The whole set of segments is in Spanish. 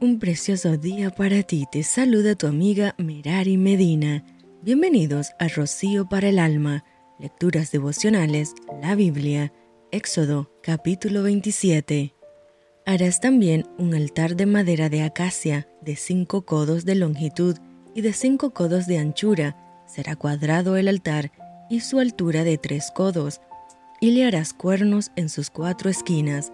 Un precioso día para ti. Te saluda tu amiga Merari Medina. Bienvenidos a Rocío para el Alma. Lecturas devocionales, la Biblia. Éxodo, capítulo 27. Harás también un altar de madera de acacia de cinco codos de longitud y de cinco codos de anchura. Será cuadrado el altar y su altura de tres codos. Y le harás cuernos en sus cuatro esquinas.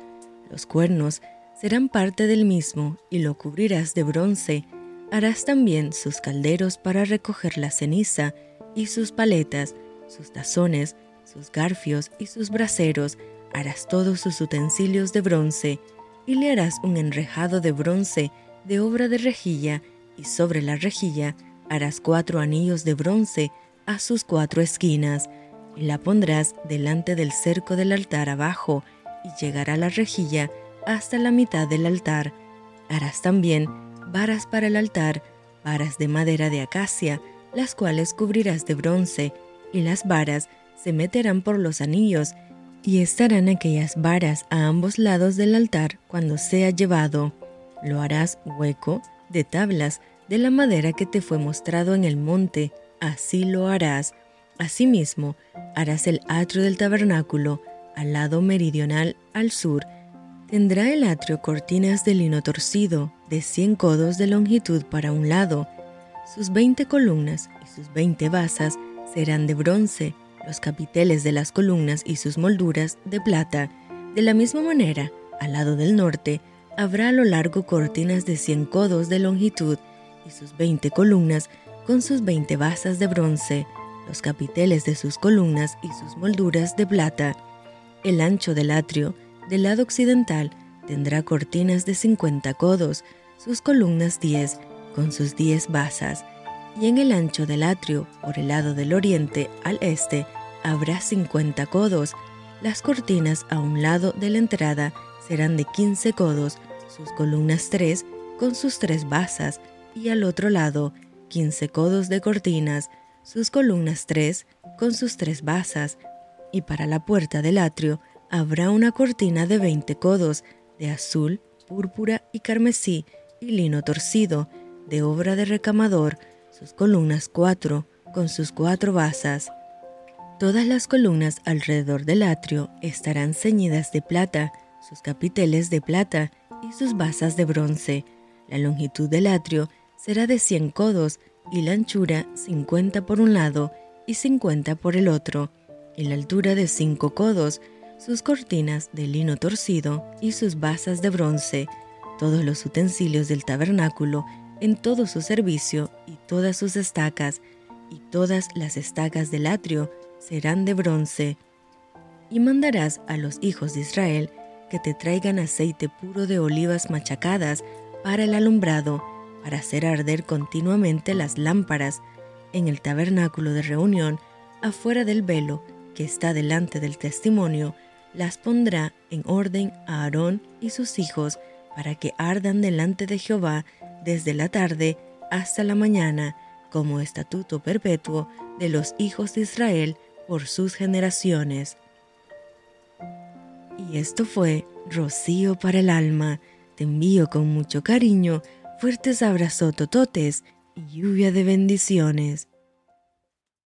Los cuernos serán parte del mismo y lo cubrirás de bronce. Harás también sus calderos para recoger la ceniza y sus paletas, sus tazones, sus garfios y sus braseros. Harás todos sus utensilios de bronce y le harás un enrejado de bronce de obra de rejilla y sobre la rejilla harás cuatro anillos de bronce a sus cuatro esquinas y la pondrás delante del cerco del altar abajo y llegará la rejilla hasta la mitad del altar. Harás también varas para el altar, varas de madera de acacia, las cuales cubrirás de bronce, y las varas se meterán por los anillos, y estarán aquellas varas a ambos lados del altar cuando sea llevado. Lo harás hueco de tablas de la madera que te fue mostrado en el monte, así lo harás. Asimismo, harás el atrio del tabernáculo al lado meridional al sur, Tendrá el atrio cortinas de lino torcido de 100 codos de longitud para un lado. Sus 20 columnas y sus 20 basas serán de bronce, los capiteles de las columnas y sus molduras de plata. De la misma manera, al lado del norte, habrá a lo largo cortinas de 100 codos de longitud y sus 20 columnas con sus 20 basas de bronce, los capiteles de sus columnas y sus molduras de plata. El ancho del atrio del lado occidental tendrá cortinas de 50 codos, sus columnas 10, con sus 10 basas, y en el ancho del atrio, por el lado del oriente al este, habrá 50 codos. Las cortinas a un lado de la entrada serán de 15 codos, sus columnas 3, con sus 3 basas, y al otro lado 15 codos de cortinas, sus columnas 3, con sus 3 basas, y para la puerta del atrio habrá una cortina de 20 codos, de azul, púrpura y carmesí, y lino torcido, de obra de recamador, sus columnas cuatro, con sus cuatro basas. Todas las columnas alrededor del atrio estarán ceñidas de plata, sus capiteles de plata y sus basas de bronce. La longitud del atrio será de 100 codos y la anchura 50 por un lado y 50 por el otro, y la altura de 5 codos, sus cortinas de lino torcido y sus basas de bronce, todos los utensilios del tabernáculo en todo su servicio y todas sus estacas, y todas las estacas del atrio serán de bronce. Y mandarás a los hijos de Israel que te traigan aceite puro de olivas machacadas para el alumbrado, para hacer arder continuamente las lámparas en el tabernáculo de reunión, afuera del velo que está delante del testimonio, las pondrá en orden a Aarón y sus hijos para que ardan delante de Jehová desde la tarde hasta la mañana, como estatuto perpetuo de los hijos de Israel por sus generaciones. Y esto fue Rocío para el alma. Te envío con mucho cariño, fuertes abrazos tototes y lluvia de bendiciones.